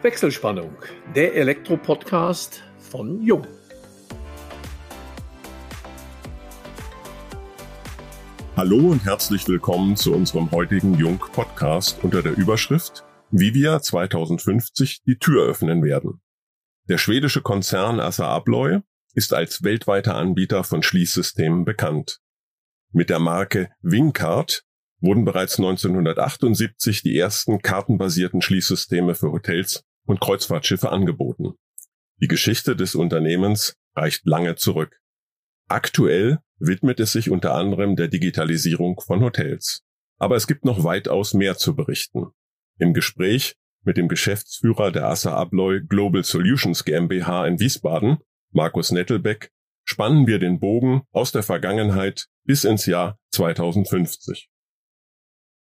Wechselspannung, der Elektro-Podcast von Jung. Hallo und herzlich willkommen zu unserem heutigen Jung-Podcast unter der Überschrift Wie wir 2050 die Tür öffnen werden. Der schwedische Konzern Assa Abloy ist als weltweiter Anbieter von Schließsystemen bekannt. Mit der Marke Wingcard wurden bereits 1978 die ersten kartenbasierten Schließsysteme für Hotels und Kreuzfahrtschiffe angeboten. Die Geschichte des Unternehmens reicht lange zurück. Aktuell widmet es sich unter anderem der Digitalisierung von Hotels. Aber es gibt noch weitaus mehr zu berichten. Im Gespräch mit dem Geschäftsführer der Assa Abloy Global Solutions GmbH in Wiesbaden, Markus Nettelbeck, spannen wir den Bogen aus der Vergangenheit bis ins Jahr 2050.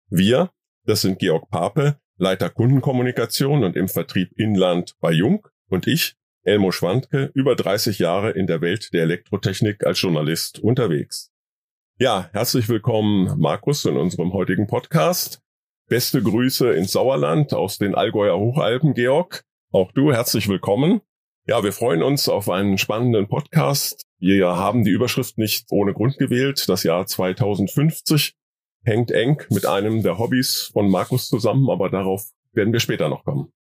Wir, das sind Georg Pape, Leiter Kundenkommunikation und im Vertrieb Inland bei Jung und ich, Elmo Schwandke, über 30 Jahre in der Welt der Elektrotechnik als Journalist unterwegs. Ja, herzlich willkommen, Markus, in unserem heutigen Podcast. Beste Grüße ins Sauerland aus den Allgäuer Hochalpen, Georg. Auch du herzlich willkommen. Ja, wir freuen uns auf einen spannenden Podcast. Wir haben die Überschrift nicht ohne Grund gewählt, das Jahr 2050 hängt eng mit einem der Hobbys von Markus zusammen, aber darauf werden wir später noch kommen.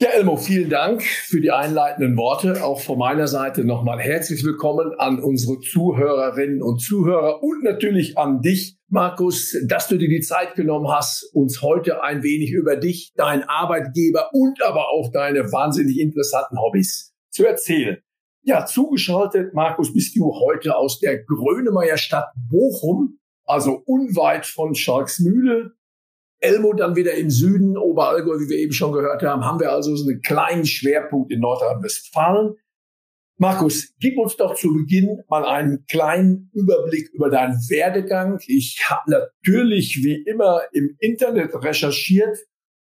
Ja, Elmo, vielen Dank für die einleitenden Worte. Auch von meiner Seite nochmal herzlich willkommen an unsere Zuhörerinnen und Zuhörer und natürlich an dich, Markus, dass du dir die Zeit genommen hast, uns heute ein wenig über dich, deinen Arbeitgeber und aber auch deine wahnsinnig interessanten Hobbys zu erzählen. Ja, zugeschaltet, Markus, bist du heute aus der Grönemeyer Stadt Bochum also unweit von Schalksmühle. Elmo dann wieder im Süden, Oberallgäu, wie wir eben schon gehört haben, haben wir also so einen kleinen Schwerpunkt in Nordrhein-Westfalen. Markus, gib uns doch zu Beginn mal einen kleinen Überblick über deinen Werdegang. Ich habe natürlich wie immer im Internet recherchiert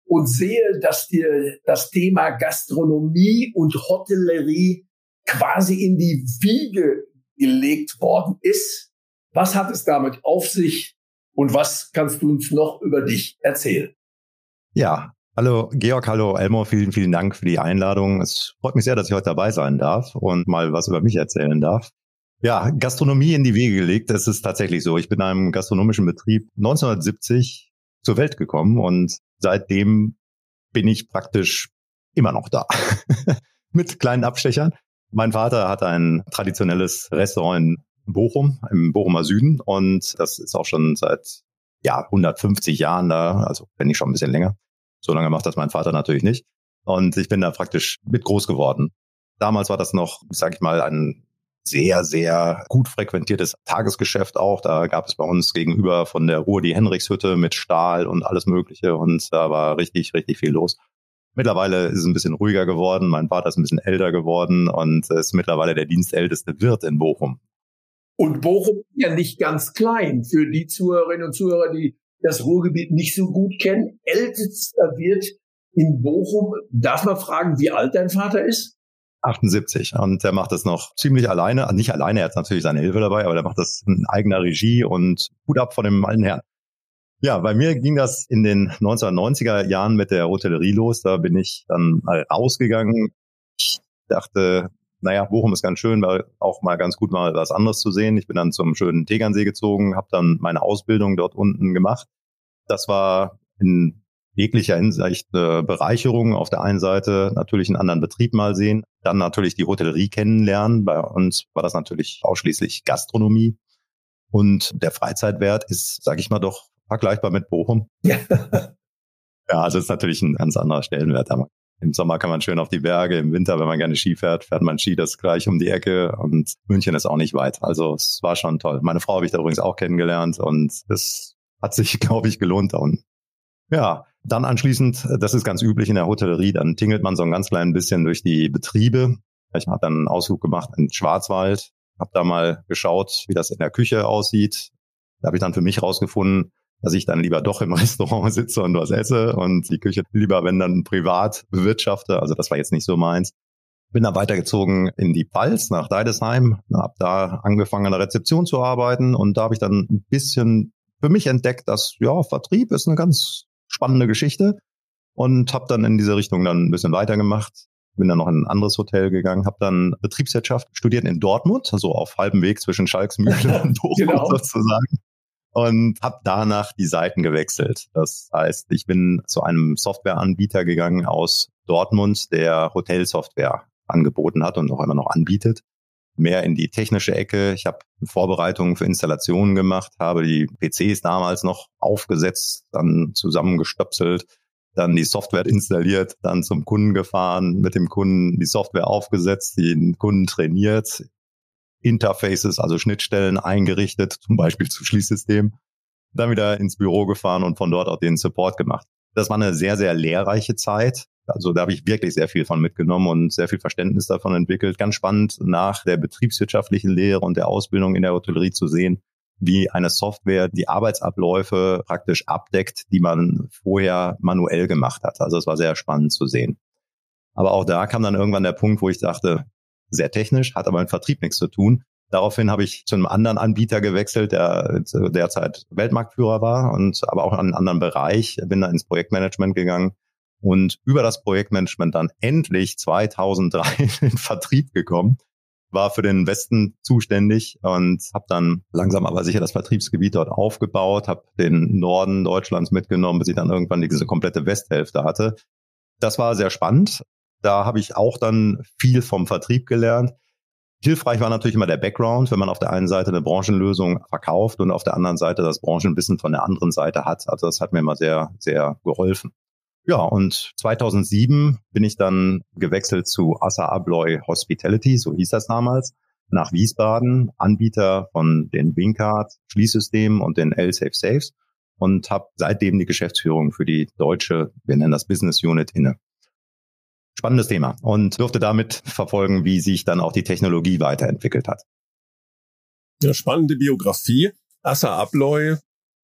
und sehe, dass dir das Thema Gastronomie und Hotellerie quasi in die Wiege gelegt worden ist. Was hat es damit auf sich und was kannst du uns noch über dich erzählen? Ja, hallo Georg, hallo Elmo, vielen, vielen Dank für die Einladung. Es freut mich sehr, dass ich heute dabei sein darf und mal was über mich erzählen darf. Ja, Gastronomie in die Wege gelegt, das ist tatsächlich so. Ich bin in einem gastronomischen Betrieb 1970 zur Welt gekommen und seitdem bin ich praktisch immer noch da. Mit kleinen Abstechern. Mein Vater hat ein traditionelles Restaurant in Bochum, im Bochumer Süden. Und das ist auch schon seit ja, 150 Jahren da, also wenn nicht schon ein bisschen länger. So lange macht das mein Vater natürlich nicht. Und ich bin da praktisch mit groß geworden. Damals war das noch, sag ich mal, ein sehr, sehr gut frequentiertes Tagesgeschäft auch. Da gab es bei uns gegenüber von der Ruhr die Henrichshütte mit Stahl und alles Mögliche. Und da war richtig, richtig viel los. Mittlerweile ist es ein bisschen ruhiger geworden. Mein Vater ist ein bisschen älter geworden und ist mittlerweile der dienstälteste Wirt in Bochum. Und Bochum ist ja nicht ganz klein. Für die Zuhörerinnen und Zuhörer, die das Ruhrgebiet nicht so gut kennen, ältester Wirt in Bochum. Darf man fragen, wie alt dein Vater ist? 78 und der macht das noch ziemlich alleine, also nicht alleine, er hat natürlich seine Hilfe dabei, aber der macht das in eigener Regie und gut ab von dem alten Herrn. Ja, bei mir ging das in den 1990er Jahren mit der Hotellerie los, da bin ich dann rausgegangen. Ich dachte, naja, Bochum ist ganz schön, weil auch mal ganz gut mal was anderes zu sehen. Ich bin dann zum schönen Tegernsee gezogen, habe dann meine Ausbildung dort unten gemacht. Das war in jeglicher Hinsicht eine Bereicherung. Auf der einen Seite natürlich einen anderen Betrieb mal sehen, dann natürlich die Hotellerie kennenlernen. Bei uns war das natürlich ausschließlich Gastronomie. Und der Freizeitwert ist, sage ich mal, doch vergleichbar mit Bochum. ja, also ist natürlich ein ganz anderer Stellenwert. Im Sommer kann man schön auf die Berge, im Winter, wenn man gerne Ski fährt, fährt man Ski das gleich um die Ecke und München ist auch nicht weit. Also es war schon toll. Meine Frau habe ich da übrigens auch kennengelernt und es hat sich, glaube ich, gelohnt. Und ja, dann anschließend, das ist ganz üblich in der Hotellerie, dann tingelt man so ein ganz klein bisschen durch die Betriebe. Ich habe dann einen Ausflug gemacht in Schwarzwald, habe da mal geschaut, wie das in der Küche aussieht. Da habe ich dann für mich rausgefunden, dass ich dann lieber doch im Restaurant sitze und was esse und die Küche lieber, wenn dann privat bewirtschafte. Also das war jetzt nicht so meins. Bin dann weitergezogen in die Pfalz nach Deidesheim, habe da angefangen an der Rezeption zu arbeiten und da habe ich dann ein bisschen für mich entdeckt, dass ja Vertrieb ist eine ganz spannende Geschichte. und habe dann in diese Richtung dann ein bisschen weitergemacht. Bin dann noch in ein anderes Hotel gegangen, habe dann Betriebswirtschaft studiert in Dortmund, also auf halbem Weg zwischen Schalksmühle und Bochum genau. sozusagen und habe danach die Seiten gewechselt. Das heißt, ich bin zu einem Softwareanbieter gegangen aus Dortmund, der Hotelsoftware angeboten hat und auch immer noch anbietet. Mehr in die technische Ecke. Ich habe Vorbereitungen für Installationen gemacht, habe die PCs damals noch aufgesetzt, dann zusammengestöpselt, dann die Software installiert, dann zum Kunden gefahren, mit dem Kunden die Software aufgesetzt, den Kunden trainiert, Interfaces, also Schnittstellen eingerichtet, zum Beispiel zu Schließsystemen, dann wieder ins Büro gefahren und von dort auch den Support gemacht. Das war eine sehr, sehr lehrreiche Zeit. Also da habe ich wirklich sehr viel von mitgenommen und sehr viel Verständnis davon entwickelt. Ganz spannend nach der betriebswirtschaftlichen Lehre und der Ausbildung in der Hotellerie zu sehen, wie eine Software die Arbeitsabläufe praktisch abdeckt, die man vorher manuell gemacht hat. Also es war sehr spannend zu sehen. Aber auch da kam dann irgendwann der Punkt, wo ich dachte, sehr technisch, hat aber im Vertrieb nichts zu tun. Daraufhin habe ich zu einem anderen Anbieter gewechselt, der derzeit Weltmarktführer war und aber auch in einen anderen Bereich, bin da ins Projektmanagement gegangen und über das Projektmanagement dann endlich 2003 in Vertrieb gekommen, war für den Westen zuständig und habe dann langsam aber sicher das Vertriebsgebiet dort aufgebaut, habe den Norden Deutschlands mitgenommen, bis ich dann irgendwann diese komplette Westhälfte hatte. Das war sehr spannend, da habe ich auch dann viel vom Vertrieb gelernt. Hilfreich war natürlich immer der Background, wenn man auf der einen Seite eine Branchenlösung verkauft und auf der anderen Seite das Branchenwissen von der anderen Seite hat. Also das hat mir immer sehr, sehr geholfen. Ja, und 2007 bin ich dann gewechselt zu Assa Abloy Hospitality, so hieß das damals, nach Wiesbaden, Anbieter von den Wincard Schließsystemen und den L-Safe Safes und habe seitdem die Geschäftsführung für die deutsche, wir nennen das Business Unit inne spannendes Thema und durfte damit verfolgen, wie sich dann auch die Technologie weiterentwickelt hat. Ja, spannende Biografie. Assa Abloy,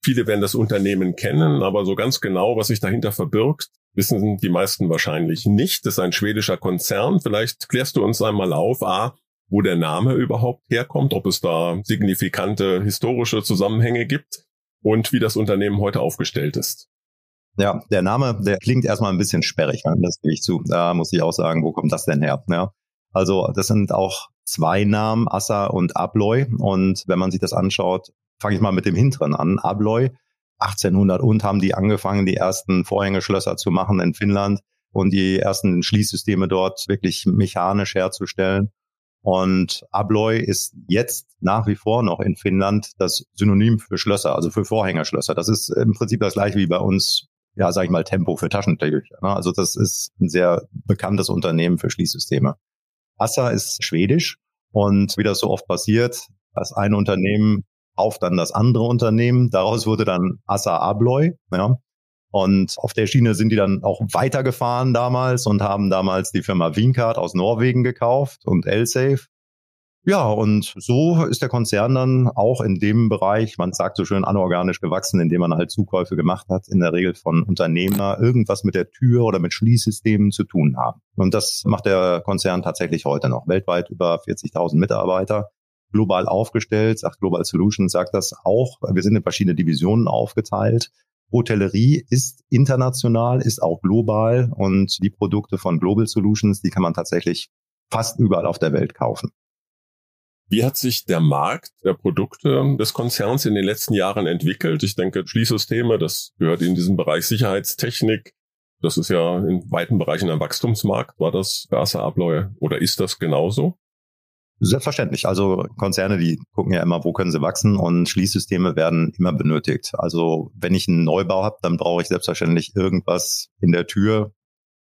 viele werden das Unternehmen kennen, aber so ganz genau, was sich dahinter verbirgt, wissen die meisten wahrscheinlich nicht. Das ist ein schwedischer Konzern. Vielleicht klärst du uns einmal auf, A, wo der Name überhaupt herkommt, ob es da signifikante historische Zusammenhänge gibt und wie das Unternehmen heute aufgestellt ist. Ja, der Name, der klingt erstmal ein bisschen sperrig, ne? das gebe ich zu. Da muss ich auch sagen, wo kommt das denn her? Ja. Also das sind auch zwei Namen, Assa und Abloy. Und wenn man sich das anschaut, fange ich mal mit dem hinteren an. Abloy, 1800 und haben die angefangen, die ersten Vorhängeschlösser zu machen in Finnland und die ersten Schließsysteme dort wirklich mechanisch herzustellen. Und Abloy ist jetzt nach wie vor noch in Finnland das Synonym für Schlösser, also für Vorhängerschlösser. Das ist im Prinzip das gleiche wie bei uns ja, sag ich mal, Tempo für Taschentücher. Ne? Also das ist ein sehr bekanntes Unternehmen für Schließsysteme. Assa ist schwedisch und wie das so oft passiert, das eine Unternehmen kauft dann das andere Unternehmen. Daraus wurde dann Assa Abloy. Ja? Und auf der Schiene sind die dann auch weitergefahren damals und haben damals die Firma Wincard aus Norwegen gekauft und L-Safe. Ja, und so ist der Konzern dann auch in dem Bereich, man sagt so schön anorganisch gewachsen, indem man halt Zukäufe gemacht hat, in der Regel von Unternehmer irgendwas mit der Tür oder mit Schließsystemen zu tun haben. Und das macht der Konzern tatsächlich heute noch. Weltweit über 40.000 Mitarbeiter, global aufgestellt, sagt Global Solutions, sagt das auch. Wir sind in verschiedene Divisionen aufgeteilt. Hotellerie ist international, ist auch global und die Produkte von Global Solutions, die kann man tatsächlich fast überall auf der Welt kaufen. Wie hat sich der Markt der Produkte des Konzerns in den letzten Jahren entwickelt? Ich denke, Schließsysteme, das gehört in diesem Bereich Sicherheitstechnik. Das ist ja in weiten Bereichen ein Wachstumsmarkt. War das Asa Abloy oder ist das genauso? Selbstverständlich. Also Konzerne, die gucken ja immer, wo können sie wachsen und Schließsysteme werden immer benötigt. Also wenn ich einen Neubau habe, dann brauche ich selbstverständlich irgendwas in der Tür,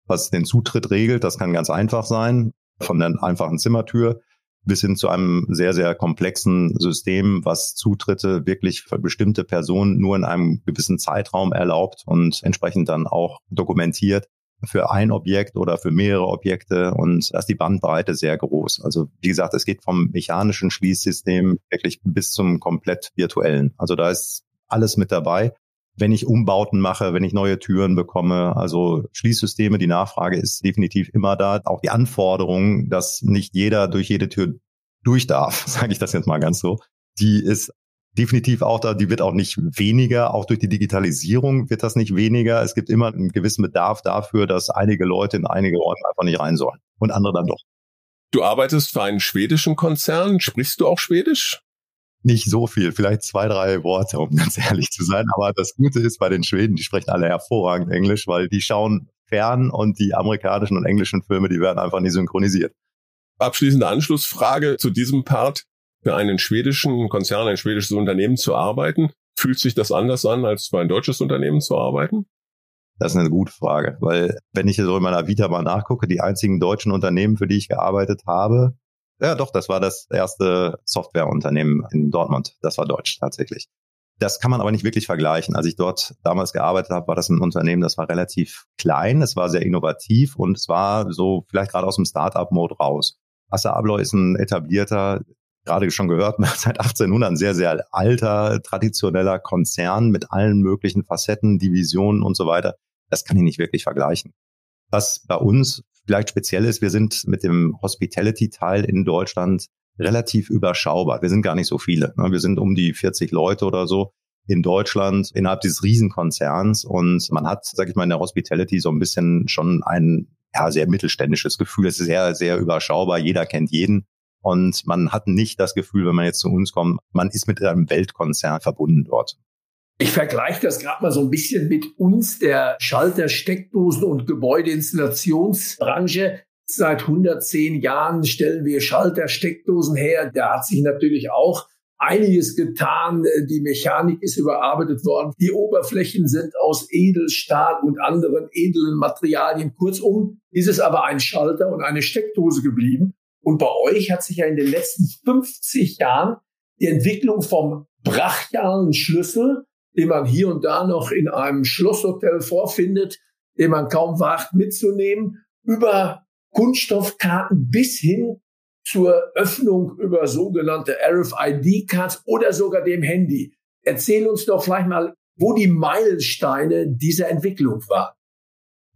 was den Zutritt regelt. Das kann ganz einfach sein, von der einfachen Zimmertür bis hin zu einem sehr, sehr komplexen System, was Zutritte wirklich für bestimmte Personen nur in einem gewissen Zeitraum erlaubt und entsprechend dann auch dokumentiert für ein Objekt oder für mehrere Objekte und da ist die Bandbreite sehr groß. Also wie gesagt, es geht vom mechanischen Schließsystem wirklich bis zum komplett virtuellen. Also da ist alles mit dabei. Wenn ich Umbauten mache, wenn ich neue Türen bekomme, also Schließsysteme, die Nachfrage ist definitiv immer da. Auch die Anforderung, dass nicht jeder durch jede Tür durch darf, sage ich das jetzt mal ganz so, die ist definitiv auch da, die wird auch nicht weniger, auch durch die Digitalisierung wird das nicht weniger. Es gibt immer einen gewissen Bedarf dafür, dass einige Leute in einige Räume einfach nicht rein sollen und andere dann doch. Du arbeitest für einen schwedischen Konzern. Sprichst du auch Schwedisch? Nicht so viel, vielleicht zwei, drei Worte, um ganz ehrlich zu sein. Aber das Gute ist bei den Schweden, die sprechen alle hervorragend Englisch, weil die schauen fern und die amerikanischen und englischen Filme, die werden einfach nicht synchronisiert. Abschließende Anschlussfrage zu diesem Part. Für einen schwedischen Konzern, ein schwedisches Unternehmen zu arbeiten, fühlt sich das anders an, als für ein deutsches Unternehmen zu arbeiten? Das ist eine gute Frage, weil wenn ich so in meiner Vita mal nachgucke, die einzigen deutschen Unternehmen, für die ich gearbeitet habe, ja doch, das war das erste Softwareunternehmen in Dortmund. Das war deutsch tatsächlich. Das kann man aber nicht wirklich vergleichen. Als ich dort damals gearbeitet habe, war das ein Unternehmen, das war relativ klein, es war sehr innovativ und es war so vielleicht gerade aus dem Startup-Mode raus. Assa Abloy ist ein etablierter, gerade schon gehört, seit 1800 ein sehr, sehr alter, traditioneller Konzern mit allen möglichen Facetten, Divisionen und so weiter. Das kann ich nicht wirklich vergleichen. Was bei uns vielleicht speziell ist, wir sind mit dem Hospitality-Teil in Deutschland relativ überschaubar. Wir sind gar nicht so viele. Ne? Wir sind um die 40 Leute oder so in Deutschland innerhalb dieses Riesenkonzerns und man hat, sag ich mal, in der Hospitality so ein bisschen schon ein ja, sehr mittelständisches Gefühl. Es ist sehr, sehr überschaubar. Jeder kennt jeden. Und man hat nicht das Gefühl, wenn man jetzt zu uns kommt, man ist mit einem Weltkonzern verbunden dort. Ich vergleiche das gerade mal so ein bisschen mit uns, der Schalter, Steckdosen und Gebäudeinstallationsbranche. Seit 110 Jahren stellen wir Schalter, Steckdosen her. Da hat sich natürlich auch einiges getan. Die Mechanik ist überarbeitet worden. Die Oberflächen sind aus Edelstahl und anderen edlen Materialien. Kurzum ist es aber ein Schalter und eine Steckdose geblieben. Und bei euch hat sich ja in den letzten 50 Jahren die Entwicklung vom brachialen Schlüssel den man hier und da noch in einem Schlosshotel vorfindet, den man kaum wagt mitzunehmen, über Kunststoffkarten bis hin zur Öffnung über sogenannte RFID-Cards oder sogar dem Handy. Erzähl uns doch vielleicht mal, wo die Meilensteine dieser Entwicklung waren.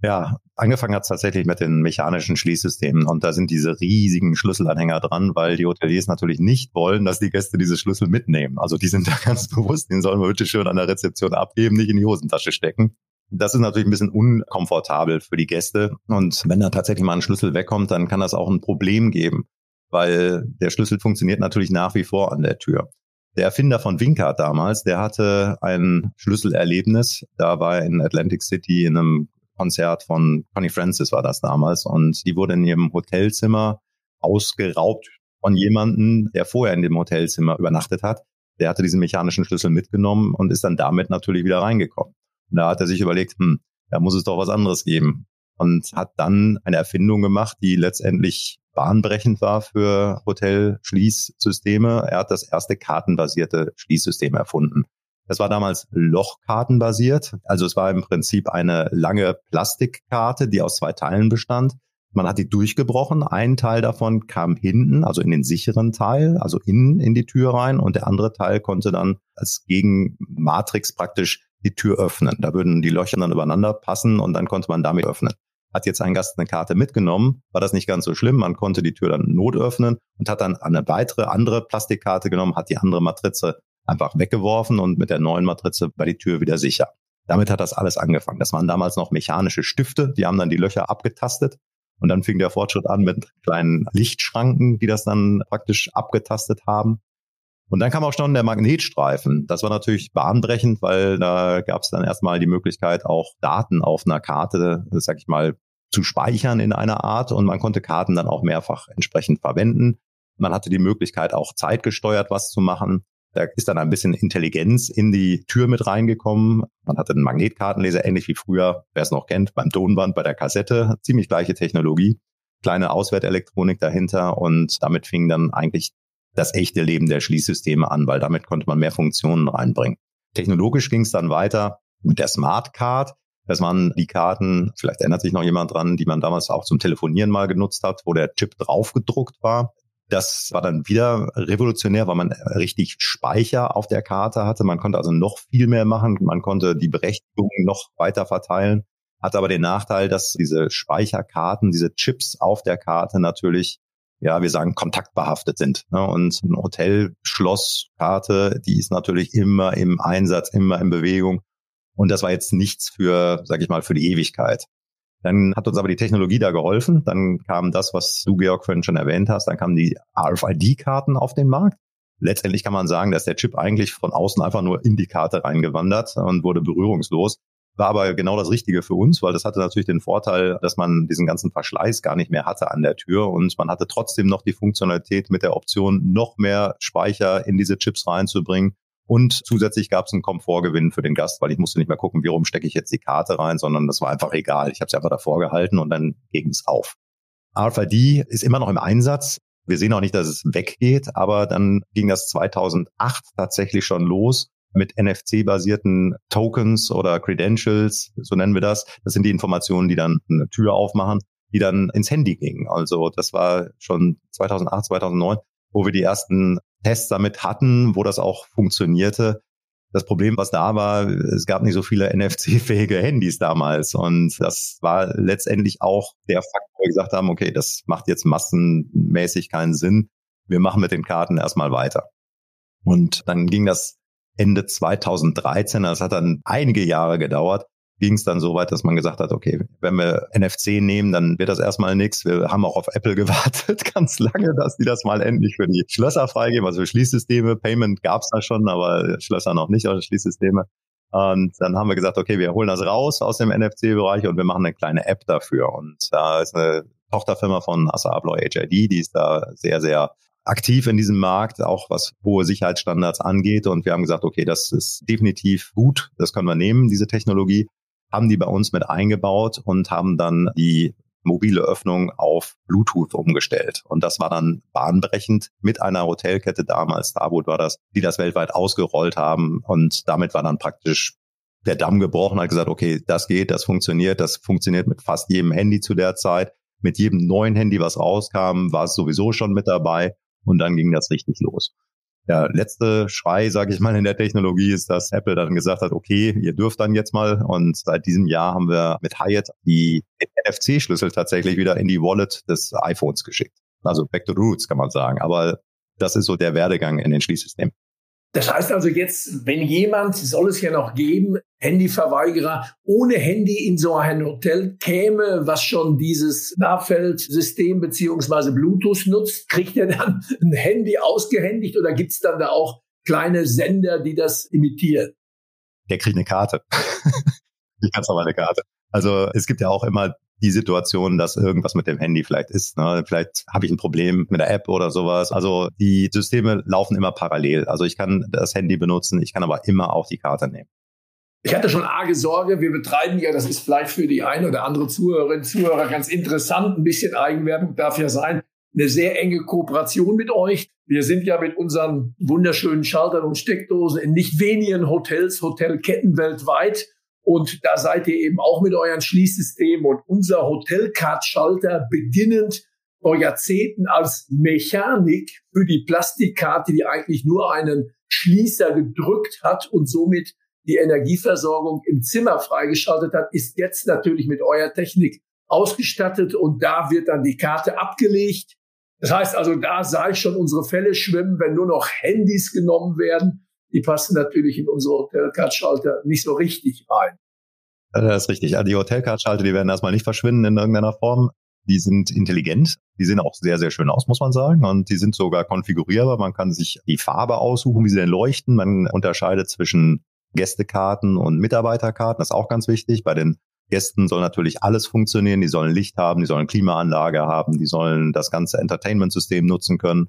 Ja, angefangen hat es tatsächlich mit den mechanischen Schließsystemen und da sind diese riesigen Schlüsselanhänger dran, weil die Hoteliers natürlich nicht wollen, dass die Gäste diese Schlüssel mitnehmen. Also die sind da ganz bewusst, den sollen wir bitte schön an der Rezeption abgeben, nicht in die Hosentasche stecken. Das ist natürlich ein bisschen unkomfortabel für die Gäste und wenn da tatsächlich mal ein Schlüssel wegkommt, dann kann das auch ein Problem geben, weil der Schlüssel funktioniert natürlich nach wie vor an der Tür. Der Erfinder von Wincard damals, der hatte ein Schlüsselerlebnis. Da war er in Atlantic City in einem Konzert von Connie Francis war das damals und die wurde in ihrem Hotelzimmer ausgeraubt von jemandem, der vorher in dem Hotelzimmer übernachtet hat. Der hatte diesen mechanischen Schlüssel mitgenommen und ist dann damit natürlich wieder reingekommen. Und da hat er sich überlegt, hm, da muss es doch was anderes geben. Und hat dann eine Erfindung gemacht, die letztendlich bahnbrechend war für Hotelschließsysteme. Er hat das erste kartenbasierte Schließsystem erfunden. Das war damals lochkartenbasiert. Also es war im Prinzip eine lange Plastikkarte, die aus zwei Teilen bestand. Man hat die durchgebrochen. Ein Teil davon kam hinten, also in den sicheren Teil, also innen in die Tür rein. Und der andere Teil konnte dann als Gegenmatrix praktisch die Tür öffnen. Da würden die Löcher dann übereinander passen und dann konnte man damit öffnen. Hat jetzt ein Gast eine Karte mitgenommen, war das nicht ganz so schlimm. Man konnte die Tür dann not öffnen und hat dann eine weitere andere Plastikkarte genommen, hat die andere Matrize einfach weggeworfen und mit der neuen Matrize war die Tür wieder sicher. Damit hat das alles angefangen. Das waren damals noch mechanische Stifte, die haben dann die Löcher abgetastet und dann fing der Fortschritt an mit kleinen Lichtschranken, die das dann praktisch abgetastet haben. Und dann kam auch schon der Magnetstreifen. Das war natürlich bahnbrechend, weil da gab es dann erstmal die Möglichkeit, auch Daten auf einer Karte, sag ich mal, zu speichern in einer Art und man konnte Karten dann auch mehrfach entsprechend verwenden. Man hatte die Möglichkeit, auch zeitgesteuert was zu machen. Da ist dann ein bisschen Intelligenz in die Tür mit reingekommen. Man hatte einen Magnetkartenleser, ähnlich wie früher, wer es noch kennt, beim Tonband, bei der Kassette. Ziemlich gleiche Technologie. Kleine Auswertelektronik dahinter und damit fing dann eigentlich das echte Leben der Schließsysteme an, weil damit konnte man mehr Funktionen reinbringen. Technologisch ging es dann weiter mit der Smart Card. Das waren die Karten, vielleicht erinnert sich noch jemand dran, die man damals auch zum Telefonieren mal genutzt hat, wo der Chip draufgedruckt war. Das war dann wieder revolutionär, weil man richtig Speicher auf der Karte hatte. Man konnte also noch viel mehr machen. Man konnte die Berechtigungen noch weiter verteilen. Hat aber den Nachteil, dass diese Speicherkarten, diese Chips auf der Karte natürlich ja, wir sagen, kontaktbehaftet sind. Ne? Und eine Hotelschlosskarte, die ist natürlich immer im Einsatz, immer in Bewegung. Und das war jetzt nichts für, sag ich mal, für die Ewigkeit. Dann hat uns aber die Technologie da geholfen. Dann kam das, was du, Georg, vorhin schon erwähnt hast. Dann kamen die RFID-Karten auf den Markt. Letztendlich kann man sagen, dass der Chip eigentlich von außen einfach nur in die Karte reingewandert und wurde berührungslos. War aber genau das Richtige für uns, weil das hatte natürlich den Vorteil, dass man diesen ganzen Verschleiß gar nicht mehr hatte an der Tür und man hatte trotzdem noch die Funktionalität mit der Option, noch mehr Speicher in diese Chips reinzubringen. Und zusätzlich gab es einen Komfortgewinn für den Gast, weil ich musste nicht mehr gucken, wie rum stecke ich jetzt die Karte rein, sondern das war einfach egal. Ich habe sie einfach davor gehalten und dann ging es auf. RFID ist immer noch im Einsatz. Wir sehen auch nicht, dass es weggeht, aber dann ging das 2008 tatsächlich schon los mit NFC-basierten Tokens oder Credentials, so nennen wir das. Das sind die Informationen, die dann eine Tür aufmachen, die dann ins Handy gingen. Also das war schon 2008, 2009, wo wir die ersten Tests damit hatten, wo das auch funktionierte. Das Problem, was da war, es gab nicht so viele NFC-fähige Handys damals. Und das war letztendlich auch der Fakt, wo wir gesagt haben, okay, das macht jetzt massenmäßig keinen Sinn. Wir machen mit den Karten erstmal weiter. Und dann ging das Ende 2013, das hat dann einige Jahre gedauert, ging es dann so weit, dass man gesagt hat, okay, wenn wir NFC nehmen, dann wird das erstmal nichts. Wir haben auch auf Apple gewartet ganz lange, dass die das mal endlich für die Schlösser freigeben, also für Schließsysteme. Payment gab es da schon, aber Schlösser noch nicht, also Schließsysteme. Und dann haben wir gesagt, okay, wir holen das raus aus dem NFC-Bereich und wir machen eine kleine App dafür. Und da ist eine Tochterfirma von Assa Abloy HID, die ist da sehr, sehr aktiv in diesem Markt, auch was hohe Sicherheitsstandards angeht. Und wir haben gesagt, okay, das ist definitiv gut, das können wir nehmen, diese Technologie, haben die bei uns mit eingebaut und haben dann die mobile Öffnung auf Bluetooth umgestellt. Und das war dann bahnbrechend mit einer Hotelkette damals, Starboot war das, die das weltweit ausgerollt haben. Und damit war dann praktisch der Damm gebrochen, hat gesagt, okay, das geht, das funktioniert, das funktioniert mit fast jedem Handy zu der Zeit. Mit jedem neuen Handy, was rauskam, war es sowieso schon mit dabei. Und dann ging das richtig los. Der letzte Schrei, sage ich mal, in der Technologie ist, dass Apple dann gesagt hat, okay, ihr dürft dann jetzt mal. Und seit diesem Jahr haben wir mit Hyatt die NFC-Schlüssel tatsächlich wieder in die Wallet des iPhones geschickt. Also back to roots, kann man sagen. Aber das ist so der Werdegang in den Schließsystemen. Das heißt also jetzt, wenn jemand, soll es ja noch geben, Handyverweigerer ohne Handy in so ein Hotel käme, was schon dieses Nahfeldsystem beziehungsweise Bluetooth nutzt, kriegt er dann ein Handy ausgehändigt oder gibt es dann da auch kleine Sender, die das imitieren? Der kriegt eine Karte. Die ganz normale Karte. Also es gibt ja auch immer die Situation, dass irgendwas mit dem Handy vielleicht ist. Ne? Vielleicht habe ich ein Problem mit der App oder sowas. Also die Systeme laufen immer parallel. Also ich kann das Handy benutzen, ich kann aber immer auch die Karte nehmen. Ich hatte schon arge Sorge, wir betreiben ja, das ist vielleicht für die eine oder andere Zuhörerin, Zuhörer ganz interessant, ein bisschen Eigenwerbung darf ja sein, eine sehr enge Kooperation mit euch. Wir sind ja mit unseren wunderschönen Schaltern und Steckdosen in nicht wenigen Hotels, Hotelketten weltweit und da seid ihr eben auch mit euren Schließsystemen und unser Hotelcard-Schalter beginnend vor Jahrzehnten als Mechanik für die Plastikkarte, die eigentlich nur einen Schließer gedrückt hat und somit die Energieversorgung im Zimmer freigeschaltet hat, ist jetzt natürlich mit eurer Technik ausgestattet und da wird dann die Karte abgelegt. Das heißt also, da ich schon unsere Fälle schwimmen, wenn nur noch Handys genommen werden die passen natürlich in unsere Hotelcard-Schalter nicht so richtig rein. Das ist richtig. Also die Hotelcard-Schalter, die werden erstmal nicht verschwinden in irgendeiner Form. Die sind intelligent. Die sehen auch sehr, sehr schön aus, muss man sagen. Und die sind sogar konfigurierbar. Man kann sich die Farbe aussuchen, wie sie denn leuchten. Man unterscheidet zwischen Gästekarten und Mitarbeiterkarten. Das ist auch ganz wichtig. Bei den Gästen soll natürlich alles funktionieren. Die sollen Licht haben, die sollen Klimaanlage haben, die sollen das ganze Entertainment-System nutzen können.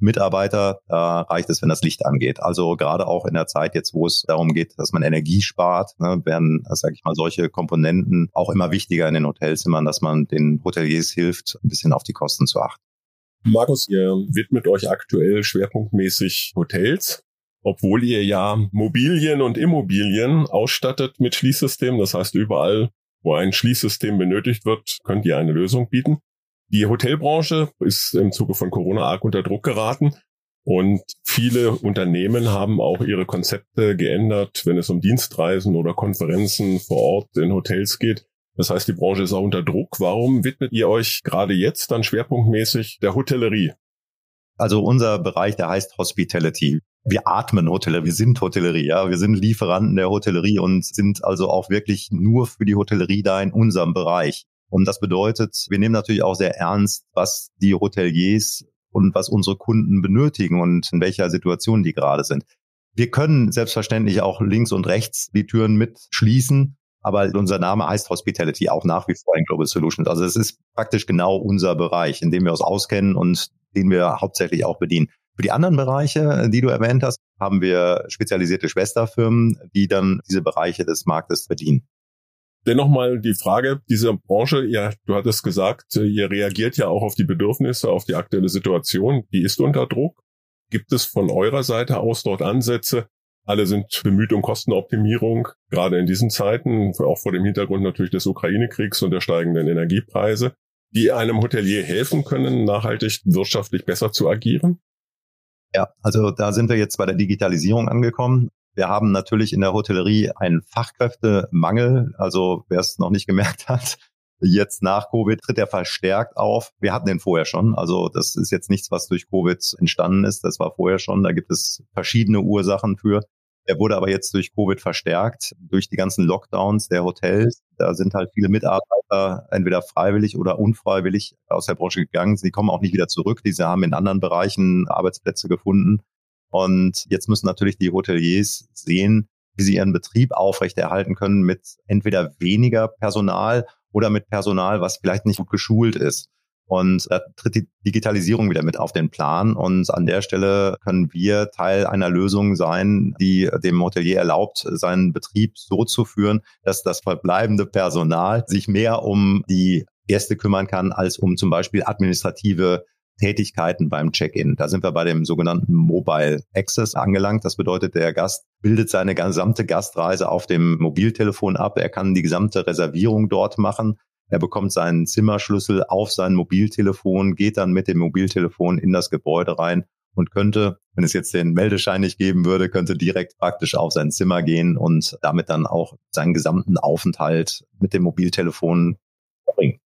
Mitarbeiter, da reicht es, wenn das Licht angeht. Also gerade auch in der Zeit jetzt, wo es darum geht, dass man Energie spart, ne, werden, sage ich mal, solche Komponenten auch immer wichtiger in den Hotelzimmern, dass man den Hoteliers hilft, ein bisschen auf die Kosten zu achten. Markus, ihr widmet euch aktuell schwerpunktmäßig Hotels, obwohl ihr ja Mobilien und Immobilien ausstattet mit Schließsystemen. Das heißt, überall, wo ein Schließsystem benötigt wird, könnt ihr eine Lösung bieten. Die Hotelbranche ist im Zuge von Corona arg unter Druck geraten und viele Unternehmen haben auch ihre Konzepte geändert, wenn es um Dienstreisen oder Konferenzen vor Ort in Hotels geht. Das heißt, die Branche ist auch unter Druck. Warum widmet ihr euch gerade jetzt dann schwerpunktmäßig der Hotellerie? Also unser Bereich, der heißt Hospitality. Wir atmen Hotellerie, wir sind Hotellerie, ja, wir sind Lieferanten der Hotellerie und sind also auch wirklich nur für die Hotellerie da in unserem Bereich. Und das bedeutet, wir nehmen natürlich auch sehr ernst, was die Hoteliers und was unsere Kunden benötigen und in welcher Situation die gerade sind. Wir können selbstverständlich auch links und rechts die Türen mitschließen, aber unser Name heißt Hospitality auch nach wie vor in Global Solutions. Also es ist praktisch genau unser Bereich, in dem wir uns auskennen und den wir hauptsächlich auch bedienen. Für die anderen Bereiche, die du erwähnt hast, haben wir spezialisierte Schwesterfirmen, die dann diese Bereiche des Marktes bedienen. Dennoch mal die Frage dieser Branche, ja, du hattest gesagt, ihr reagiert ja auch auf die Bedürfnisse, auf die aktuelle Situation. Die ist unter Druck. Gibt es von eurer Seite aus dort Ansätze? Alle sind bemüht um Kostenoptimierung, gerade in diesen Zeiten, auch vor dem Hintergrund natürlich des Ukraine-Kriegs und der steigenden Energiepreise, die einem Hotelier helfen können, nachhaltig wirtschaftlich besser zu agieren? Ja, also da sind wir jetzt bei der Digitalisierung angekommen. Wir haben natürlich in der Hotellerie einen Fachkräftemangel. Also wer es noch nicht gemerkt hat, jetzt nach Covid tritt er verstärkt auf. Wir hatten den vorher schon. Also das ist jetzt nichts, was durch Covid entstanden ist. Das war vorher schon. Da gibt es verschiedene Ursachen für. Er wurde aber jetzt durch Covid verstärkt, durch die ganzen Lockdowns der Hotels. Da sind halt viele Mitarbeiter entweder freiwillig oder unfreiwillig aus der Branche gegangen. Sie kommen auch nicht wieder zurück. Diese haben in anderen Bereichen Arbeitsplätze gefunden. Und jetzt müssen natürlich die Hoteliers sehen, wie sie ihren Betrieb aufrechterhalten können mit entweder weniger Personal oder mit Personal, was vielleicht nicht gut geschult ist. Und da tritt die Digitalisierung wieder mit auf den Plan. Und an der Stelle können wir Teil einer Lösung sein, die dem Hotelier erlaubt, seinen Betrieb so zu führen, dass das verbleibende Personal sich mehr um die Gäste kümmern kann, als um zum Beispiel administrative Tätigkeiten beim Check-in. Da sind wir bei dem sogenannten Mobile Access angelangt. Das bedeutet, der Gast bildet seine gesamte Gastreise auf dem Mobiltelefon ab. Er kann die gesamte Reservierung dort machen. Er bekommt seinen Zimmerschlüssel auf sein Mobiltelefon, geht dann mit dem Mobiltelefon in das Gebäude rein und könnte, wenn es jetzt den Meldeschein nicht geben würde, könnte direkt praktisch auf sein Zimmer gehen und damit dann auch seinen gesamten Aufenthalt mit dem Mobiltelefon verbringen.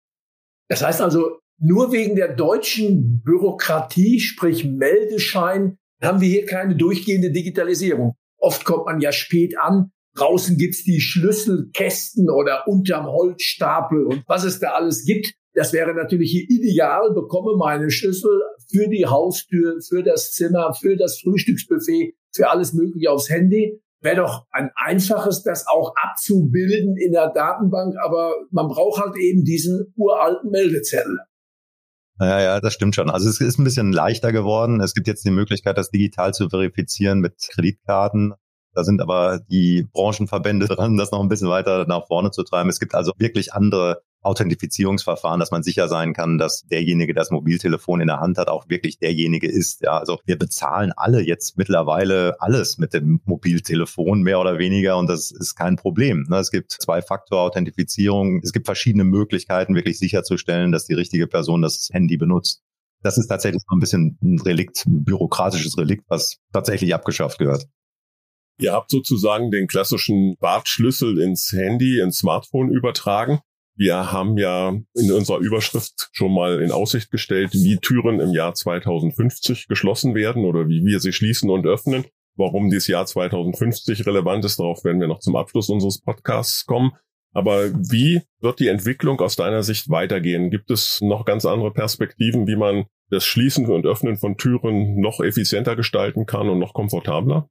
Das heißt also, nur wegen der deutschen Bürokratie, sprich Meldeschein, haben wir hier keine durchgehende Digitalisierung. Oft kommt man ja spät an, Draußen gibt's die Schlüsselkästen oder unterm Holzstapel und was es da alles gibt. Das wäre natürlich hier ideal, bekomme meine Schlüssel für die Haustür, für das Zimmer, für das Frühstücksbuffet, für alles Mögliche aufs Handy. Wäre doch ein einfaches, das auch abzubilden in der Datenbank, aber man braucht halt eben diesen uralten Meldezettel. Ja, ja, das stimmt schon. Also es ist ein bisschen leichter geworden. Es gibt jetzt die Möglichkeit, das digital zu verifizieren mit Kreditkarten. Da sind aber die Branchenverbände dran, das noch ein bisschen weiter nach vorne zu treiben. Es gibt also wirklich andere Authentifizierungsverfahren, dass man sicher sein kann, dass derjenige, der das Mobiltelefon in der Hand hat, auch wirklich derjenige ist. Ja, also wir bezahlen alle jetzt mittlerweile alles mit dem Mobiltelefon mehr oder weniger und das ist kein Problem. Ne? Es gibt Zwei-Faktor-Authentifizierung. Es gibt verschiedene Möglichkeiten, wirklich sicherzustellen, dass die richtige Person das Handy benutzt. Das ist tatsächlich so ein bisschen ein Relikt, ein bürokratisches Relikt, was tatsächlich abgeschafft gehört. Ihr habt sozusagen den klassischen Bartschlüssel ins Handy, ins Smartphone übertragen. Wir haben ja in unserer Überschrift schon mal in Aussicht gestellt, wie Türen im Jahr 2050 geschlossen werden oder wie wir sie schließen und öffnen. Warum dieses Jahr 2050 relevant ist, darauf werden wir noch zum Abschluss unseres Podcasts kommen. Aber wie wird die Entwicklung aus deiner Sicht weitergehen? Gibt es noch ganz andere Perspektiven, wie man das Schließen und Öffnen von Türen noch effizienter gestalten kann und noch komfortabler?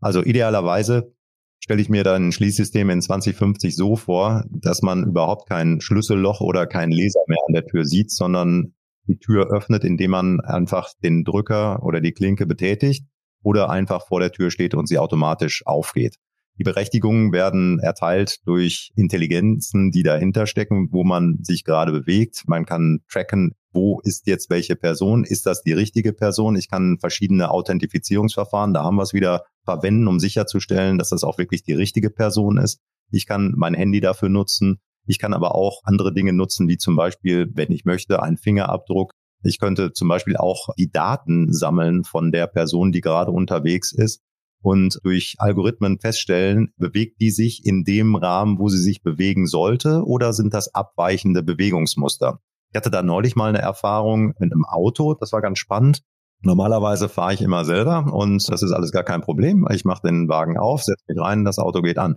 Also idealerweise stelle ich mir dann ein Schließsystem in 2050 so vor, dass man überhaupt kein Schlüsselloch oder keinen Laser mehr an der Tür sieht, sondern die Tür öffnet, indem man einfach den Drücker oder die Klinke betätigt oder einfach vor der Tür steht und sie automatisch aufgeht. Die Berechtigungen werden erteilt durch Intelligenzen, die dahinter stecken, wo man sich gerade bewegt. Man kann tracken, wo ist jetzt welche Person? Ist das die richtige Person? Ich kann verschiedene Authentifizierungsverfahren, da haben wir es wieder, verwenden, um sicherzustellen, dass das auch wirklich die richtige Person ist. Ich kann mein Handy dafür nutzen. Ich kann aber auch andere Dinge nutzen, wie zum Beispiel, wenn ich möchte, einen Fingerabdruck. Ich könnte zum Beispiel auch die Daten sammeln von der Person, die gerade unterwegs ist und durch Algorithmen feststellen, bewegt die sich in dem Rahmen, wo sie sich bewegen sollte oder sind das abweichende Bewegungsmuster? Ich hatte da neulich mal eine Erfahrung mit einem Auto, das war ganz spannend. Normalerweise fahre ich immer selber und das ist alles gar kein Problem. Ich mache den Wagen auf, setze mich rein, das Auto geht an.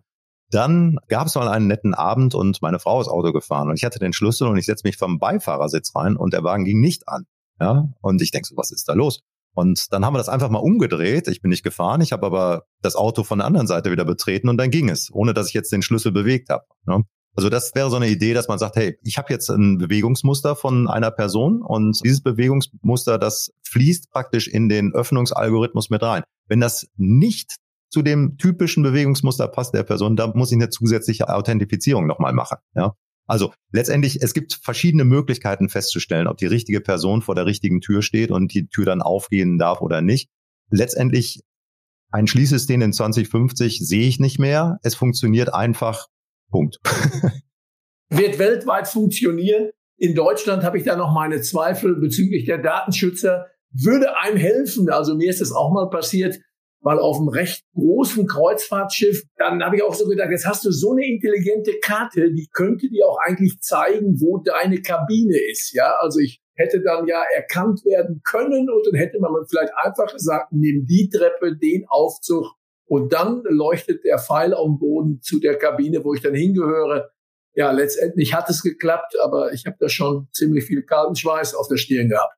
Dann gab es mal einen netten Abend und meine Frau ist Auto gefahren und ich hatte den Schlüssel und ich setze mich vom Beifahrersitz rein und der Wagen ging nicht an. Ja, und ich denke so, was ist da los? Und dann haben wir das einfach mal umgedreht. Ich bin nicht gefahren, ich habe aber das Auto von der anderen Seite wieder betreten und dann ging es, ohne dass ich jetzt den Schlüssel bewegt habe. Ne? Also das wäre so eine Idee, dass man sagt, hey, ich habe jetzt ein Bewegungsmuster von einer Person und dieses Bewegungsmuster, das fließt praktisch in den Öffnungsalgorithmus mit rein. Wenn das nicht zu dem typischen Bewegungsmuster passt der Person, da muss ich eine zusätzliche Authentifizierung nochmal machen. Ja? Also letztendlich, es gibt verschiedene Möglichkeiten festzustellen, ob die richtige Person vor der richtigen Tür steht und die Tür dann aufgehen darf oder nicht. Letztendlich ein Schließsystem in 2050 sehe ich nicht mehr. Es funktioniert einfach. Punkt. Wird weltweit funktionieren. In Deutschland habe ich da noch meine Zweifel bezüglich der Datenschützer. Würde einem helfen. Also mir ist es auch mal passiert, mal auf einem recht großen Kreuzfahrtschiff. Dann habe ich auch so gedacht, jetzt hast du so eine intelligente Karte, die könnte dir auch eigentlich zeigen, wo deine Kabine ist. Ja, also ich hätte dann ja erkannt werden können und dann hätte man vielleicht einfach gesagt, nimm die Treppe, den Aufzug und dann leuchtet der Pfeil am Boden zu der Kabine, wo ich dann hingehöre. Ja, letztendlich hat es geklappt, aber ich habe da schon ziemlich viel kalten Schweiß auf der Stirn gehabt.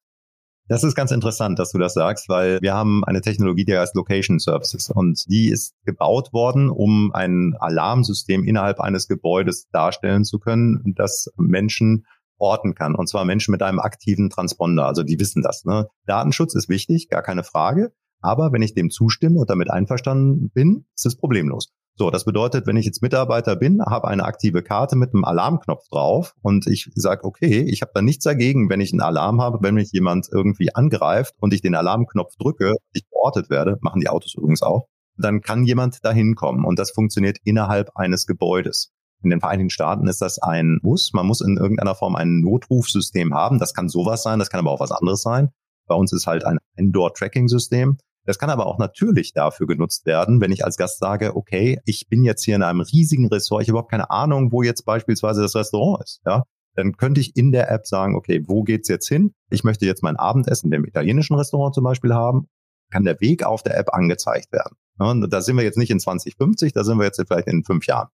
Das ist ganz interessant, dass du das sagst, weil wir haben eine Technologie, die heißt Location Services und die ist gebaut worden, um ein Alarmsystem innerhalb eines Gebäudes darstellen zu können, das Menschen orten kann. Und zwar Menschen mit einem aktiven Transponder. Also die wissen das. Ne? Datenschutz ist wichtig, gar keine Frage. Aber wenn ich dem zustimme und damit einverstanden bin, ist es problemlos. So, das bedeutet, wenn ich jetzt Mitarbeiter bin, habe eine aktive Karte mit einem Alarmknopf drauf und ich sage, okay, ich habe da nichts dagegen, wenn ich einen Alarm habe, wenn mich jemand irgendwie angreift und ich den Alarmknopf drücke, ich verortet werde, machen die Autos übrigens auch, dann kann jemand dahin kommen und das funktioniert innerhalb eines Gebäudes. In den Vereinigten Staaten ist das ein Muss. Man muss in irgendeiner Form ein Notrufsystem haben. Das kann sowas sein, das kann aber auch was anderes sein. Bei uns ist halt ein Indoor-Tracking-System. Das kann aber auch natürlich dafür genutzt werden, wenn ich als Gast sage, okay, ich bin jetzt hier in einem riesigen Ressort, ich habe überhaupt keine Ahnung, wo jetzt beispielsweise das Restaurant ist. Ja, dann könnte ich in der App sagen, okay, wo geht's jetzt hin? Ich möchte jetzt mein Abendessen in dem italienischen Restaurant zum Beispiel haben. Kann der Weg auf der App angezeigt werden? Ja, da sind wir jetzt nicht in 2050, da sind wir jetzt vielleicht in fünf Jahren.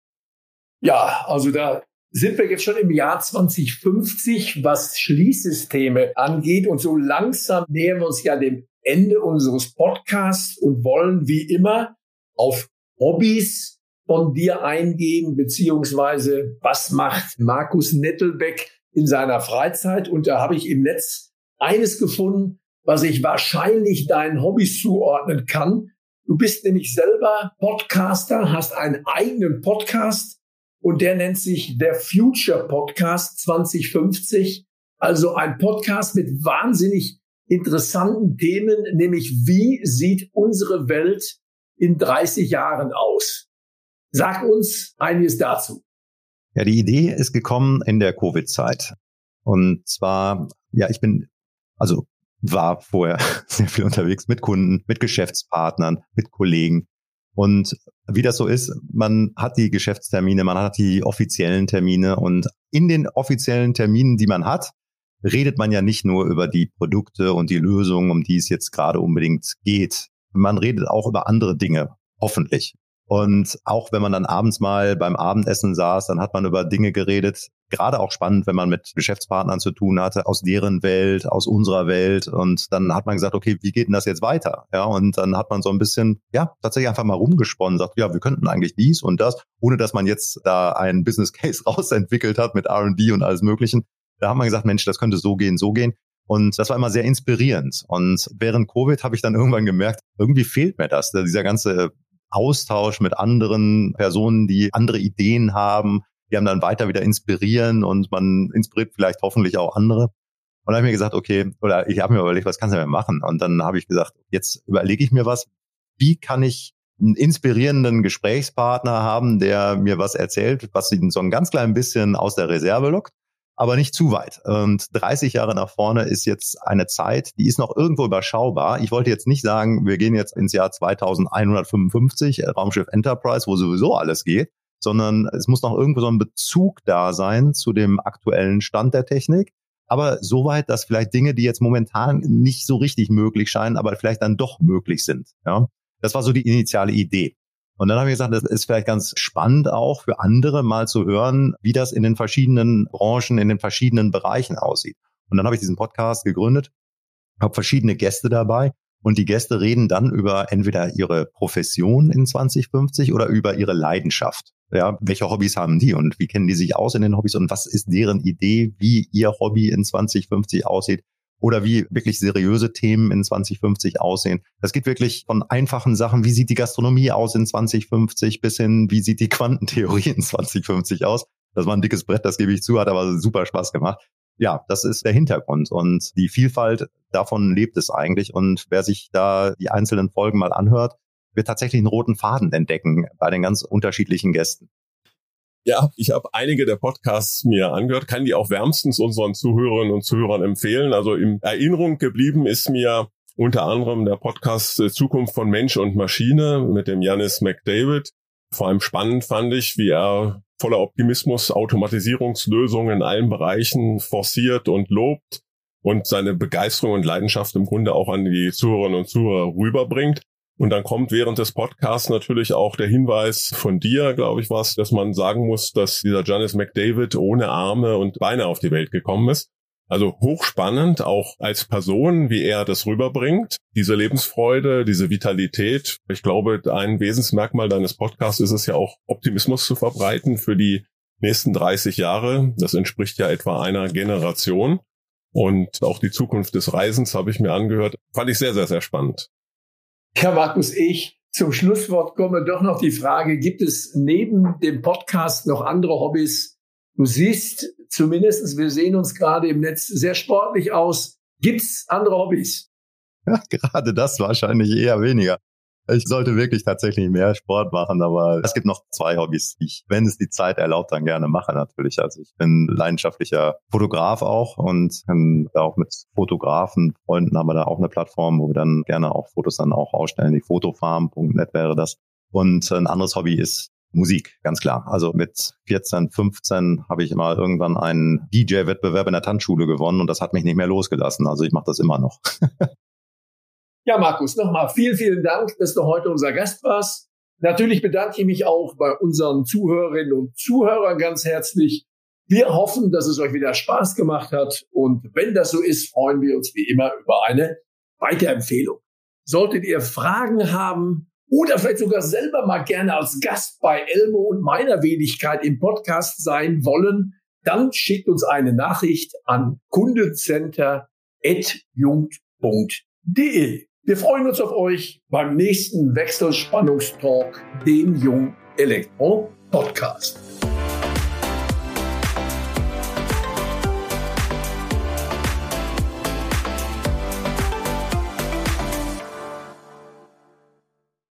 Ja, also da sind wir jetzt schon im Jahr 2050, was Schließsysteme angeht. Und so langsam nähern wir uns ja dem Ende unseres Podcasts und wollen wie immer auf Hobbys von dir eingehen, beziehungsweise was macht Markus Nettelbeck in seiner Freizeit? Und da habe ich im Netz eines gefunden, was ich wahrscheinlich deinen Hobbys zuordnen kann. Du bist nämlich selber Podcaster, hast einen eigenen Podcast und der nennt sich der Future Podcast 2050. Also ein Podcast mit wahnsinnig interessanten Themen, nämlich wie sieht unsere Welt in 30 Jahren aus? Sag uns einiges dazu. Ja, die Idee ist gekommen in der Covid-Zeit. Und zwar, ja, ich bin, also war vorher sehr viel unterwegs mit Kunden, mit Geschäftspartnern, mit Kollegen. Und wie das so ist, man hat die Geschäftstermine, man hat die offiziellen Termine und in den offiziellen Terminen, die man hat, redet man ja nicht nur über die Produkte und die Lösungen, um die es jetzt gerade unbedingt geht. Man redet auch über andere Dinge, hoffentlich. Und auch wenn man dann abends mal beim Abendessen saß, dann hat man über Dinge geredet. Gerade auch spannend, wenn man mit Geschäftspartnern zu tun hatte, aus deren Welt, aus unserer Welt. Und dann hat man gesagt, okay, wie geht denn das jetzt weiter? Ja, und dann hat man so ein bisschen, ja, tatsächlich einfach mal rumgesponnen, sagt, ja, wir könnten eigentlich dies und das, ohne dass man jetzt da einen Business Case rausentwickelt hat mit R&D und alles Möglichen. Da haben wir gesagt, Mensch, das könnte so gehen, so gehen. Und das war immer sehr inspirierend. Und während Covid habe ich dann irgendwann gemerkt, irgendwie fehlt mir das, dieser ganze Austausch mit anderen Personen, die andere Ideen haben, die haben dann weiter wieder inspirieren und man inspiriert vielleicht hoffentlich auch andere. Und dann habe ich mir gesagt, okay, oder ich habe mir überlegt, was kannst du denn machen? Und dann habe ich gesagt, jetzt überlege ich mir was, wie kann ich einen inspirierenden Gesprächspartner haben, der mir was erzählt, was ihn so ein ganz klein bisschen aus der Reserve lockt aber nicht zu weit. Und 30 Jahre nach vorne ist jetzt eine Zeit, die ist noch irgendwo überschaubar. Ich wollte jetzt nicht sagen, wir gehen jetzt ins Jahr 2155, äh, Raumschiff Enterprise, wo sowieso alles geht, sondern es muss noch irgendwo so ein Bezug da sein zu dem aktuellen Stand der Technik. Aber soweit, dass vielleicht Dinge, die jetzt momentan nicht so richtig möglich scheinen, aber vielleicht dann doch möglich sind. Ja, das war so die initiale Idee. Und dann habe ich gesagt, das ist vielleicht ganz spannend auch für andere mal zu hören, wie das in den verschiedenen Branchen, in den verschiedenen Bereichen aussieht. Und dann habe ich diesen Podcast gegründet, habe verschiedene Gäste dabei und die Gäste reden dann über entweder ihre Profession in 2050 oder über ihre Leidenschaft. Ja, welche Hobbys haben die und wie kennen die sich aus in den Hobbys und was ist deren Idee, wie ihr Hobby in 2050 aussieht? Oder wie wirklich seriöse Themen in 2050 aussehen. Das geht wirklich von einfachen Sachen, wie sieht die Gastronomie aus in 2050 bis hin, wie sieht die Quantentheorie in 2050 aus. Das war ein dickes Brett, das gebe ich zu, hat aber super Spaß gemacht. Ja, das ist der Hintergrund und die Vielfalt davon lebt es eigentlich und wer sich da die einzelnen Folgen mal anhört, wird tatsächlich einen roten Faden entdecken bei den ganz unterschiedlichen Gästen. Ja, ich habe einige der Podcasts mir angehört, kann die auch wärmstens unseren Zuhörerinnen und Zuhörern empfehlen. Also in Erinnerung geblieben ist mir unter anderem der Podcast äh, Zukunft von Mensch und Maschine mit dem Janis McDavid. Vor allem spannend fand ich, wie er voller Optimismus Automatisierungslösungen in allen Bereichen forciert und lobt und seine Begeisterung und Leidenschaft im Grunde auch an die Zuhörerinnen und Zuhörer rüberbringt. Und dann kommt während des Podcasts natürlich auch der Hinweis von dir, glaube ich, was, dass man sagen muss, dass dieser Janice McDavid ohne Arme und Beine auf die Welt gekommen ist. Also hochspannend, auch als Person, wie er das rüberbringt. Diese Lebensfreude, diese Vitalität. Ich glaube, ein Wesensmerkmal deines Podcasts ist es ja auch, Optimismus zu verbreiten für die nächsten 30 Jahre. Das entspricht ja etwa einer Generation. Und auch die Zukunft des Reisens habe ich mir angehört. Fand ich sehr, sehr, sehr spannend. Ja, Markus, ich zum Schlusswort komme doch noch die Frage, gibt es neben dem Podcast noch andere Hobbys? Du siehst zumindest, wir sehen uns gerade im Netz sehr sportlich aus. Gibt es andere Hobbys? Ja, gerade das wahrscheinlich eher weniger. Ich sollte wirklich tatsächlich mehr Sport machen, aber es gibt noch zwei Hobbys, die ich, wenn es die Zeit erlaubt, dann gerne mache natürlich. Also ich bin leidenschaftlicher Fotograf auch und auch mit Fotografen, Freunden haben wir da auch eine Plattform, wo wir dann gerne auch Fotos dann auch ausstellen. Die Fotofarm.net wäre das. Und ein anderes Hobby ist Musik, ganz klar. Also mit 14, 15 habe ich mal irgendwann einen DJ-Wettbewerb in der Tanzschule gewonnen und das hat mich nicht mehr losgelassen. Also ich mache das immer noch. Ja, Markus, nochmal vielen, vielen Dank, dass du heute unser Gast warst. Natürlich bedanke ich mich auch bei unseren Zuhörerinnen und Zuhörern ganz herzlich. Wir hoffen, dass es euch wieder Spaß gemacht hat. Und wenn das so ist, freuen wir uns wie immer über eine Weiterempfehlung. Solltet ihr Fragen haben oder vielleicht sogar selber mal gerne als Gast bei Elmo und meiner Wenigkeit im Podcast sein wollen, dann schickt uns eine Nachricht an kundecenter.jung.de. Wir freuen uns auf euch beim nächsten Wechselspannungstalk, dem Jung Elektro Podcast.